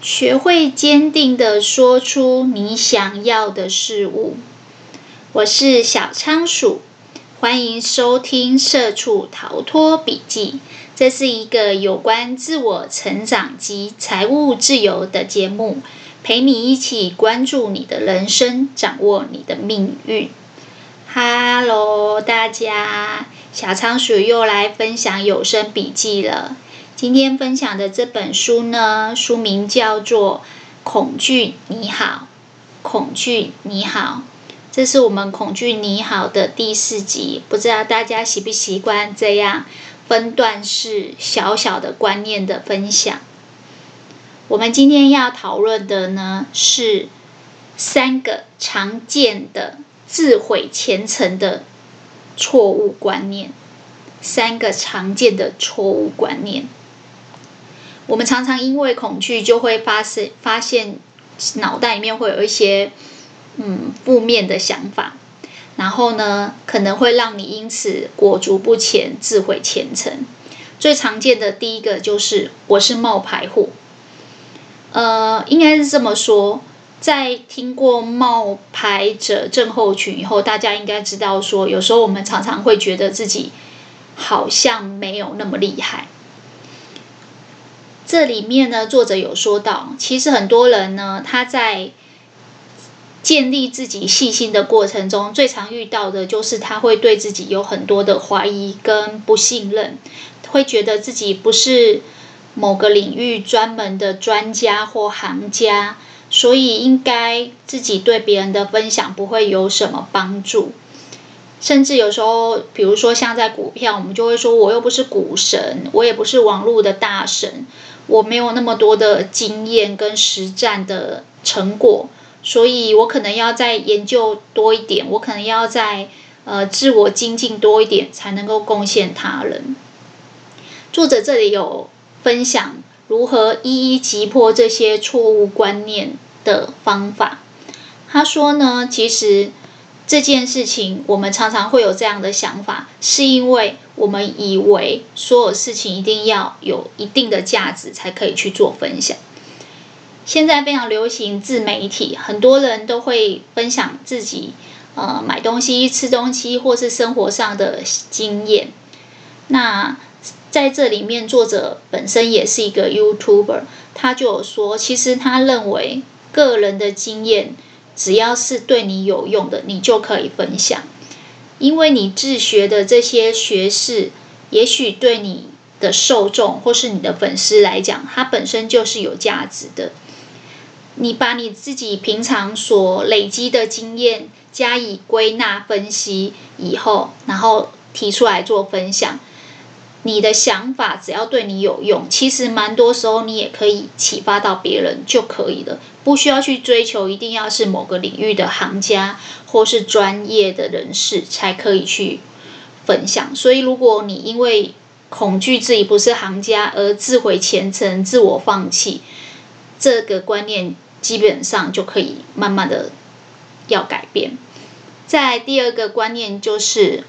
学会坚定地说出你想要的事物。我是小仓鼠，欢迎收听《社畜逃脱笔记》。这是一个有关自我成长及财务自由的节目，陪你一起关注你的人生，掌握你的命运。Hello，大家，小仓鼠又来分享有声笔记了。今天分享的这本书呢，书名叫做《恐惧你好》，恐惧你好。这是我们《恐惧你好》的第四集，不知道大家习不习惯这样分段式小小的观念的分享。我们今天要讨论的呢，是三个常见的自毁前程的错误观念，三个常见的错误观念。我们常常因为恐惧，就会发生发现脑袋里面会有一些嗯负面的想法，然后呢，可能会让你因此裹足不前，自毁前程。最常见的第一个就是我是冒牌货，呃，应该是这么说，在听过冒牌者症候群以后，大家应该知道说，有时候我们常常会觉得自己好像没有那么厉害。这里面呢，作者有说到，其实很多人呢，他在建立自己信心的过程中，最常遇到的就是他会对自己有很多的怀疑跟不信任，会觉得自己不是某个领域专门的专家或行家，所以应该自己对别人的分享不会有什么帮助。甚至有时候，比如说像在股票，我们就会说，我又不是股神，我也不是网络的大神。我没有那么多的经验跟实战的成果，所以我可能要再研究多一点，我可能要再呃自我精进多一点，才能够贡献他人。作者这里有分享如何一一击破这些错误观念的方法。他说呢，其实。这件事情，我们常常会有这样的想法，是因为我们以为所有事情一定要有一定的价值才可以去做分享。现在非常流行自媒体，很多人都会分享自己呃买东西、吃东西或是生活上的经验。那在这里面，作者本身也是一个 YouTuber，他就有说，其实他认为个人的经验。只要是对你有用的，你就可以分享，因为你自学的这些学士，也许对你的受众或是你的粉丝来讲，它本身就是有价值的。你把你自己平常所累积的经验加以归纳分析以后，然后提出来做分享。你的想法只要对你有用，其实蛮多时候你也可以启发到别人就可以了，不需要去追求一定要是某个领域的行家或是专业的人士才可以去分享。所以，如果你因为恐惧自己不是行家而自毁前程、自我放弃，这个观念基本上就可以慢慢的要改变。再第二个观念就是。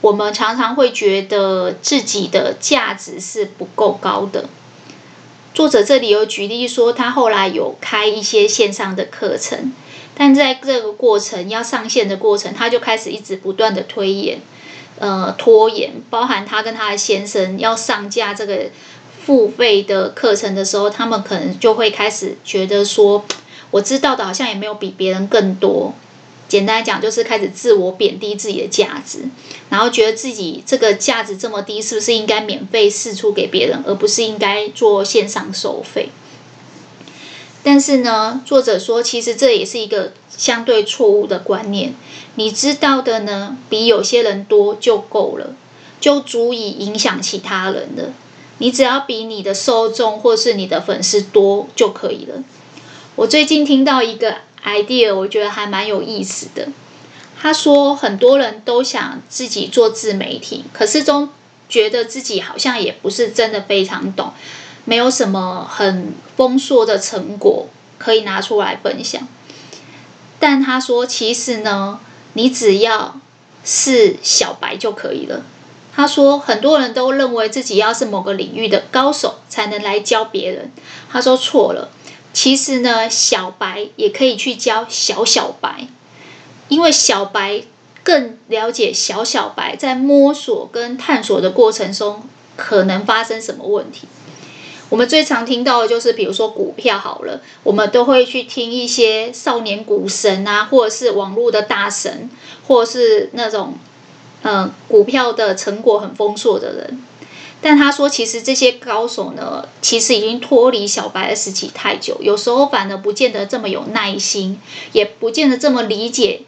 我们常常会觉得自己的价值是不够高的。作者这里有举例说，他后来有开一些线上的课程，但在这个过程要上线的过程，他就开始一直不断的推延，呃，拖延。包含他跟他的先生要上架这个付费的课程的时候，他们可能就会开始觉得说，我知道的好像也没有比别人更多。简单来讲，就是开始自我贬低自己的价值，然后觉得自己这个价值这么低，是不是应该免费试出给别人，而不是应该做线上收费？但是呢，作者说，其实这也是一个相对错误的观念。你知道的呢，比有些人多就够了，就足以影响其他人了。你只要比你的受众或是你的粉丝多就可以了。我最近听到一个。Idea 我觉得还蛮有意思的。他说，很多人都想自己做自媒体，可是总觉得自己好像也不是真的非常懂，没有什么很丰硕的成果可以拿出来分享。但他说，其实呢，你只要是小白就可以了。他说，很多人都认为自己要是某个领域的高手才能来教别人。他说错了。其实呢，小白也可以去教小小白，因为小白更了解小小白在摸索跟探索的过程中可能发生什么问题。我们最常听到的就是，比如说股票好了，我们都会去听一些少年股神啊，或者是网络的大神，或者是那种嗯、股票的成果很丰硕的人。但他说，其实这些高手呢，其实已经脱离小白的时期太久，有时候反而不见得这么有耐心，也不见得这么理解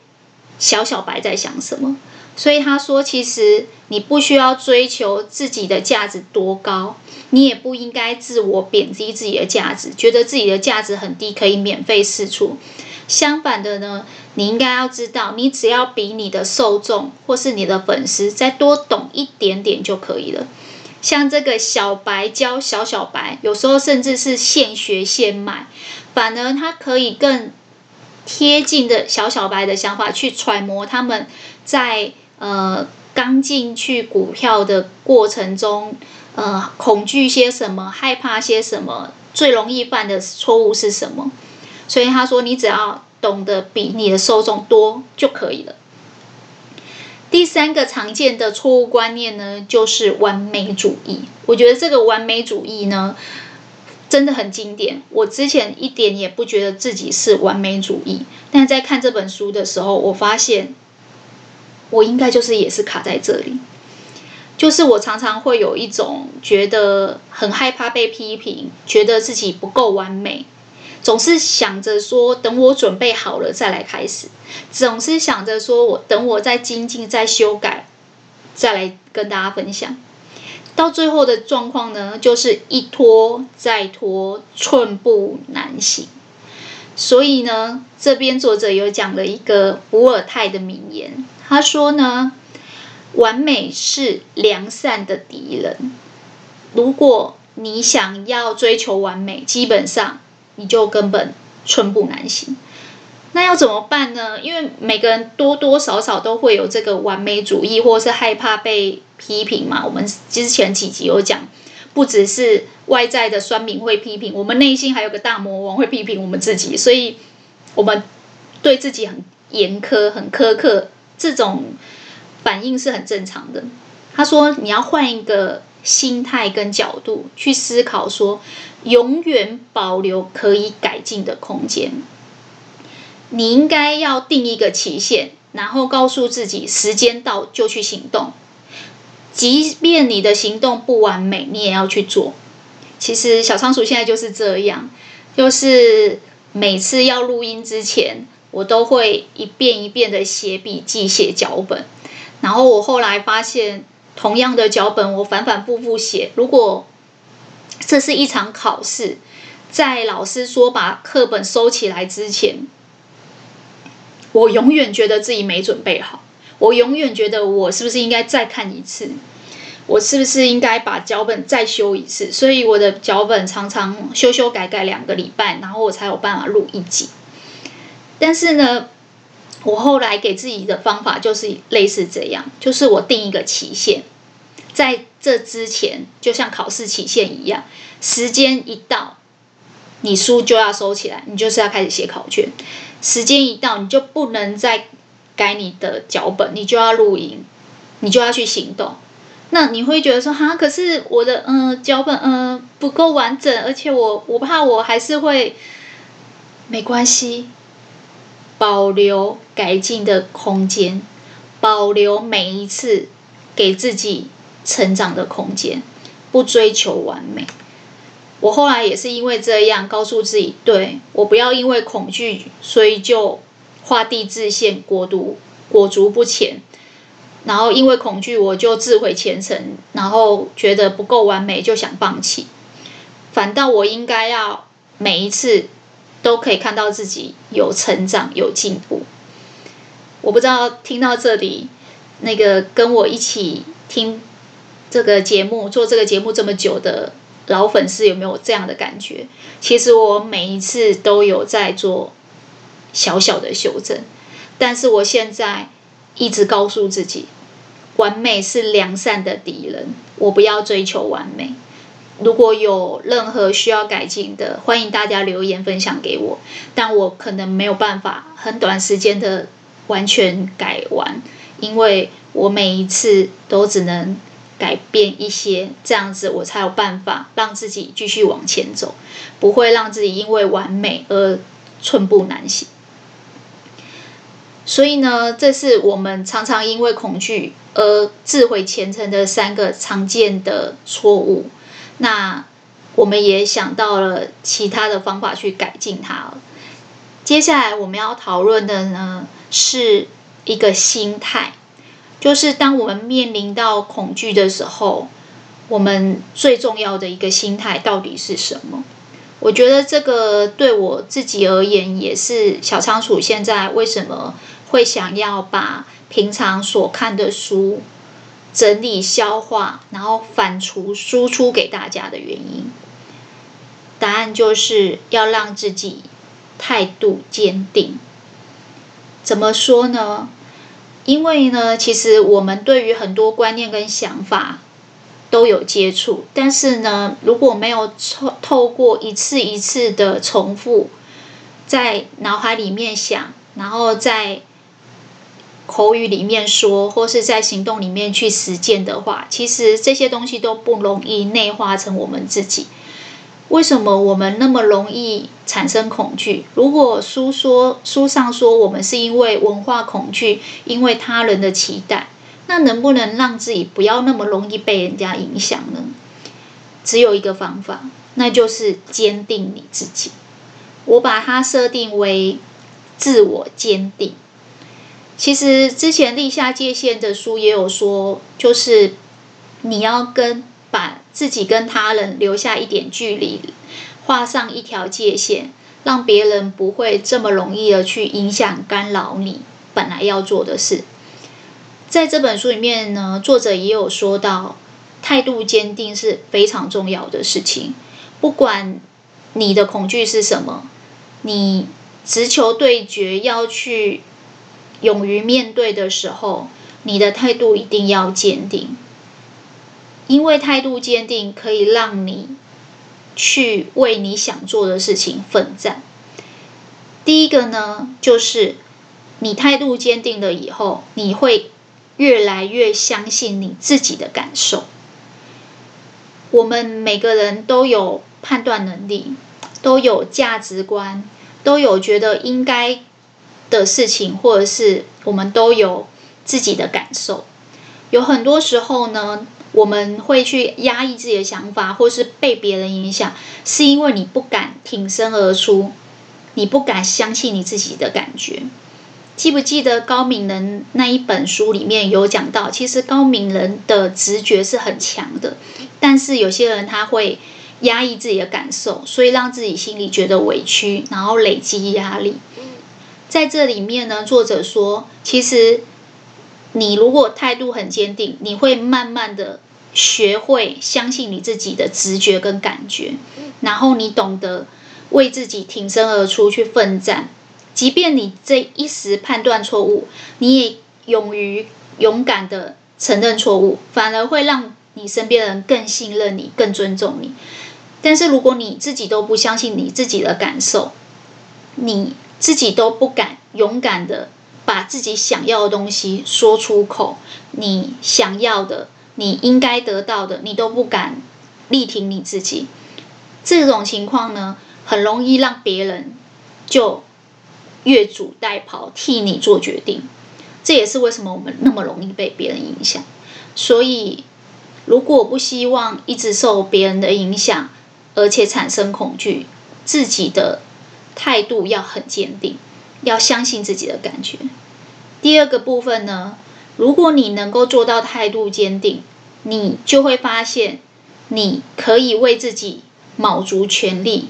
小小白在想什么。所以他说，其实你不需要追求自己的价值多高，你也不应该自我贬低自己的价值，觉得自己的价值很低，可以免费试出。相反的呢，你应该要知道，你只要比你的受众或是你的粉丝再多懂一点点就可以了。像这个小白教小小白，有时候甚至是现学现卖，反而他可以更贴近的小小白的想法去揣摩他们在。呃，刚进去股票的过程中，呃，恐惧些什么，害怕些什么，最容易犯的错误是什么？所以他说，你只要懂得比你的受众多就可以了。第三个常见的错误观念呢，就是完美主义。我觉得这个完美主义呢，真的很经典。我之前一点也不觉得自己是完美主义，但在看这本书的时候，我发现。我应该就是也是卡在这里，就是我常常会有一种觉得很害怕被批评，觉得自己不够完美，总是想着说等我准备好了再来开始，总是想着说我等我再精进、再修改，再来跟大家分享。到最后的状况呢，就是一拖再拖，寸步难行。所以呢，这边作者有讲了一个伏尔泰的名言。他说呢，完美是良善的敌人。如果你想要追求完美，基本上你就根本寸步难行。那要怎么办呢？因为每个人多多少少都会有这个完美主义，或是害怕被批评嘛。我们之前几集有讲，不只是外在的酸民会批评，我们内心还有个大魔王会批评我们自己，所以我们对自己很严苛、很苛刻。这种反应是很正常的。他说：“你要换一个心态跟角度去思考，说永远保留可以改进的空间。你应该要定一个期限，然后告诉自己时间到就去行动。即便你的行动不完美，你也要去做。其实小仓鼠现在就是这样，就是每次要录音之前。”我都会一遍一遍的写笔记、写脚本，然后我后来发现，同样的脚本我反反复复写。如果这是一场考试，在老师说把课本收起来之前，我永远觉得自己没准备好，我永远觉得我是不是应该再看一次，我是不是应该把脚本再修一次？所以我的脚本常常修修改改两个礼拜，然后我才有办法录一集。但是呢，我后来给自己的方法就是类似这样，就是我定一个期限，在这之前，就像考试期限一样，时间一到，你书就要收起来，你就是要开始写考卷。时间一到，你就不能再改你的脚本，你就要录音，你就要去行动。那你会觉得说，哈，可是我的嗯、脚本嗯、不够完整，而且我我怕我还是会，没关系。保留改进的空间，保留每一次给自己成长的空间，不追求完美。我后来也是因为这样告诉自己，对，我不要因为恐惧，所以就画地自限，果独裹足不前。然后因为恐惧，我就自毁前程，然后觉得不够完美就想放弃。反倒我应该要每一次。都可以看到自己有成长、有进步。我不知道听到这里，那个跟我一起听这个节目、做这个节目这么久的老粉丝有没有这样的感觉？其实我每一次都有在做小小的修正，但是我现在一直告诉自己，完美是良善的敌人，我不要追求完美。如果有任何需要改进的，欢迎大家留言分享给我。但我可能没有办法很短时间的完全改完，因为我每一次都只能改变一些，这样子我才有办法让自己继续往前走，不会让自己因为完美而寸步难行。所以呢，这是我们常常因为恐惧而自毁前程的三个常见的错误。那我们也想到了其他的方法去改进它。接下来我们要讨论的呢，是一个心态，就是当我们面临到恐惧的时候，我们最重要的一个心态到底是什么？我觉得这个对我自己而言，也是小仓鼠现在为什么。会想要把平常所看的书整理消化，然后反刍输出给大家的原因，答案就是要让自己态度坚定。怎么说呢？因为呢，其实我们对于很多观念跟想法都有接触，但是呢，如果没有透透过一次一次的重复，在脑海里面想，然后在口语里面说，或是在行动里面去实践的话，其实这些东西都不容易内化成我们自己。为什么我们那么容易产生恐惧？如果书说书上说我们是因为文化恐惧，因为他人的期待，那能不能让自己不要那么容易被人家影响呢？只有一个方法，那就是坚定你自己。我把它设定为自我坚定。其实之前立下界限的书也有说，就是你要跟把自己跟他人留下一点距离，画上一条界限，让别人不会这么容易的去影响干扰你本来要做的事。在这本书里面呢，作者也有说到，态度坚定是非常重要的事情。不管你的恐惧是什么，你直球对决要去。勇于面对的时候，你的态度一定要坚定，因为态度坚定可以让你去为你想做的事情奋战。第一个呢，就是你态度坚定了以后，你会越来越相信你自己的感受。我们每个人都有判断能力，都有价值观，都有觉得应该。的事情，或者是我们都有自己的感受。有很多时候呢，我们会去压抑自己的想法，或是被别人影响，是因为你不敢挺身而出，你不敢相信你自己的感觉。记不记得高敏人那一本书里面有讲到，其实高敏人的直觉是很强的，但是有些人他会压抑自己的感受，所以让自己心里觉得委屈，然后累积压力。在这里面呢，作者说，其实你如果态度很坚定，你会慢慢的学会相信你自己的直觉跟感觉，然后你懂得为自己挺身而出去奋战，即便你这一时判断错误，你也勇于勇敢的承认错误，反而会让你身边的人更信任你，更尊重你。但是如果你自己都不相信你自己的感受，你。自己都不敢勇敢的把自己想要的东西说出口，你想要的，你应该得到的，你都不敢力挺你自己。这种情况呢，很容易让别人就越俎代庖，替你做决定。这也是为什么我们那么容易被别人影响。所以，如果不希望一直受别人的影响，而且产生恐惧，自己的。态度要很坚定，要相信自己的感觉。第二个部分呢，如果你能够做到态度坚定，你就会发现，你可以为自己卯足全力，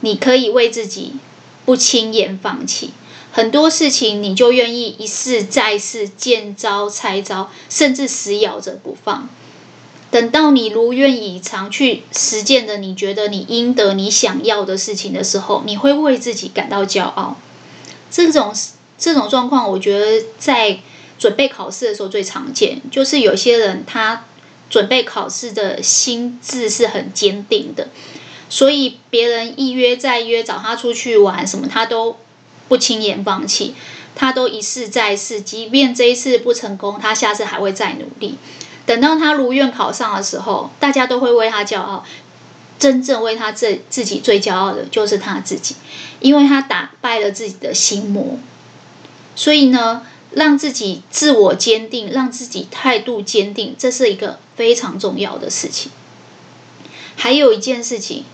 你可以为自己不轻言放弃。很多事情你就愿意一试再试，见招拆招，甚至死咬着不放。等到你如愿以偿去实践的，你觉得你应得、你想要的事情的时候，你会为自己感到骄傲。这种这种状况，我觉得在准备考试的时候最常见，就是有些人他准备考试的心智是很坚定的，所以别人一约再约找他出去玩什么，他都不轻言放弃，他都一试再试，即便这一次不成功，他下次还会再努力。等到他如愿考上的时候，大家都会为他骄傲。真正为他自自己最骄傲的就是他自己，因为他打败了自己的心魔。所以呢，让自己自我坚定，让自己态度坚定，这是一个非常重要的事情。还有一件事情，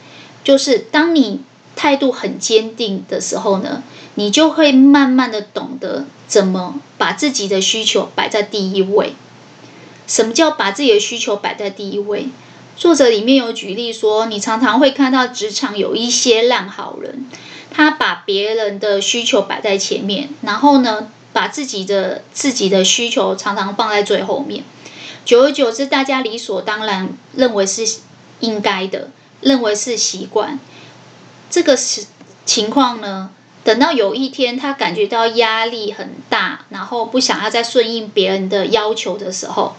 就是当你态度很坚定的时候呢，你就会慢慢的懂得怎么把自己的需求摆在第一位。什么叫把自己的需求摆在第一位？作者里面有举例说，你常常会看到职场有一些烂好人，他把别人的需求摆在前面，然后呢，把自己的自己的需求常常放在最后面。久而久之，大家理所当然认为是应该的，认为是习惯。这个是情况呢，等到有一天他感觉到压力很大，然后不想要再顺应别人的要求的时候。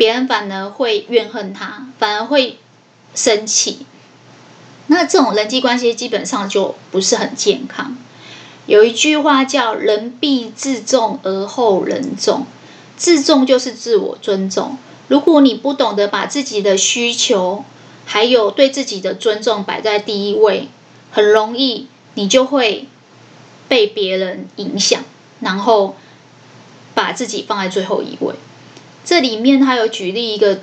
别人反而会怨恨他，反而会生气。那这种人际关系基本上就不是很健康。有一句话叫“人必自重而后人重”，自重就是自我尊重。如果你不懂得把自己的需求还有对自己的尊重摆在第一位，很容易你就会被别人影响，然后把自己放在最后一位。这里面他有举例一个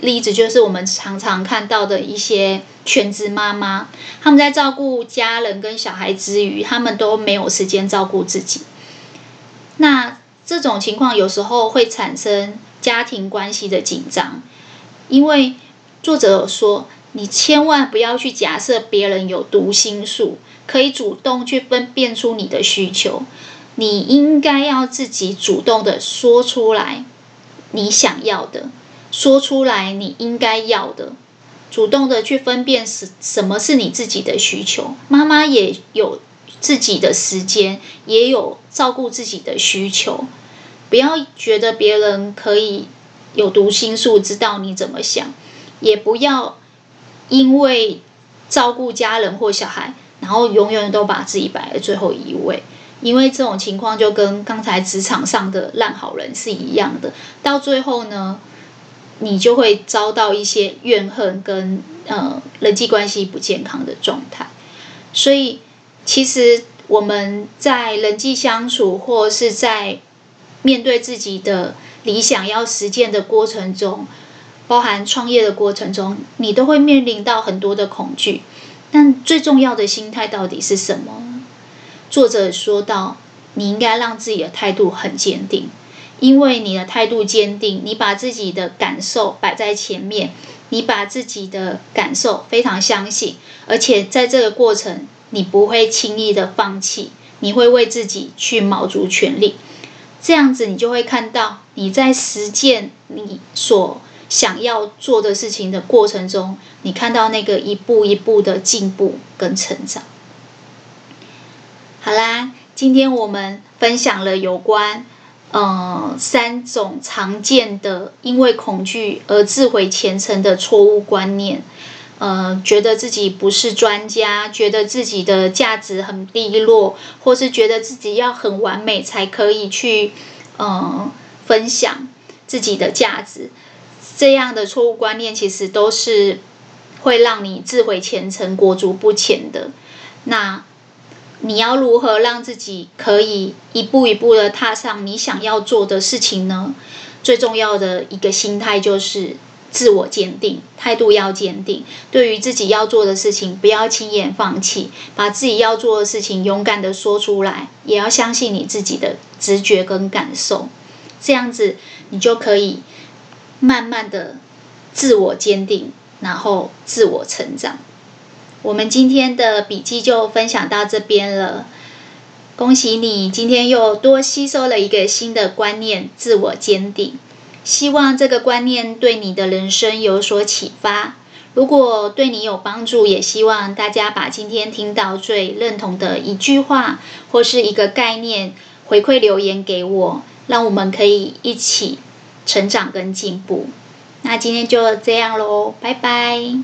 例子，就是我们常常看到的一些全职妈妈，他们在照顾家人跟小孩之余，他们都没有时间照顾自己。那这种情况有时候会产生家庭关系的紧张，因为作者有说，你千万不要去假设别人有读心术，可以主动去分辨出你的需求，你应该要自己主动的说出来。你想要的，说出来，你应该要的，主动的去分辨什什么是你自己的需求。妈妈也有自己的时间，也有照顾自己的需求。不要觉得别人可以有读心术，知道你怎么想，也不要因为照顾家人或小孩，然后永远都把自己摆在最后一位。因为这种情况就跟刚才职场上的烂好人是一样的，到最后呢，你就会遭到一些怨恨跟呃人际关系不健康的状态。所以，其实我们在人际相处或是在面对自己的理想要实践的过程中，包含创业的过程中，你都会面临到很多的恐惧。但最重要的心态到底是什么？作者说到：“你应该让自己的态度很坚定，因为你的态度坚定，你把自己的感受摆在前面，你把自己的感受非常相信，而且在这个过程，你不会轻易的放弃，你会为自己去卯足全力。这样子，你就会看到你在实践你所想要做的事情的过程中，你看到那个一步一步的进步跟成长。”好啦，今天我们分享了有关，呃，三种常见的因为恐惧而自毁前程的错误观念，呃，觉得自己不是专家，觉得自己的价值很低落，或是觉得自己要很完美才可以去，呃，分享自己的价值，这样的错误观念其实都是会让你自毁前程、裹足不前的。那。你要如何让自己可以一步一步的踏上你想要做的事情呢？最重要的一个心态就是自我坚定，态度要坚定。对于自己要做的事情，不要轻言放弃，把自己要做的事情勇敢的说出来，也要相信你自己的直觉跟感受。这样子，你就可以慢慢的自我坚定，然后自我成长。我们今天的笔记就分享到这边了，恭喜你今天又多吸收了一个新的观念——自我坚定。希望这个观念对你的人生有所启发。如果对你有帮助，也希望大家把今天听到最认同的一句话或是一个概念回馈留言给我，让我们可以一起成长跟进步。那今天就这样喽，拜拜。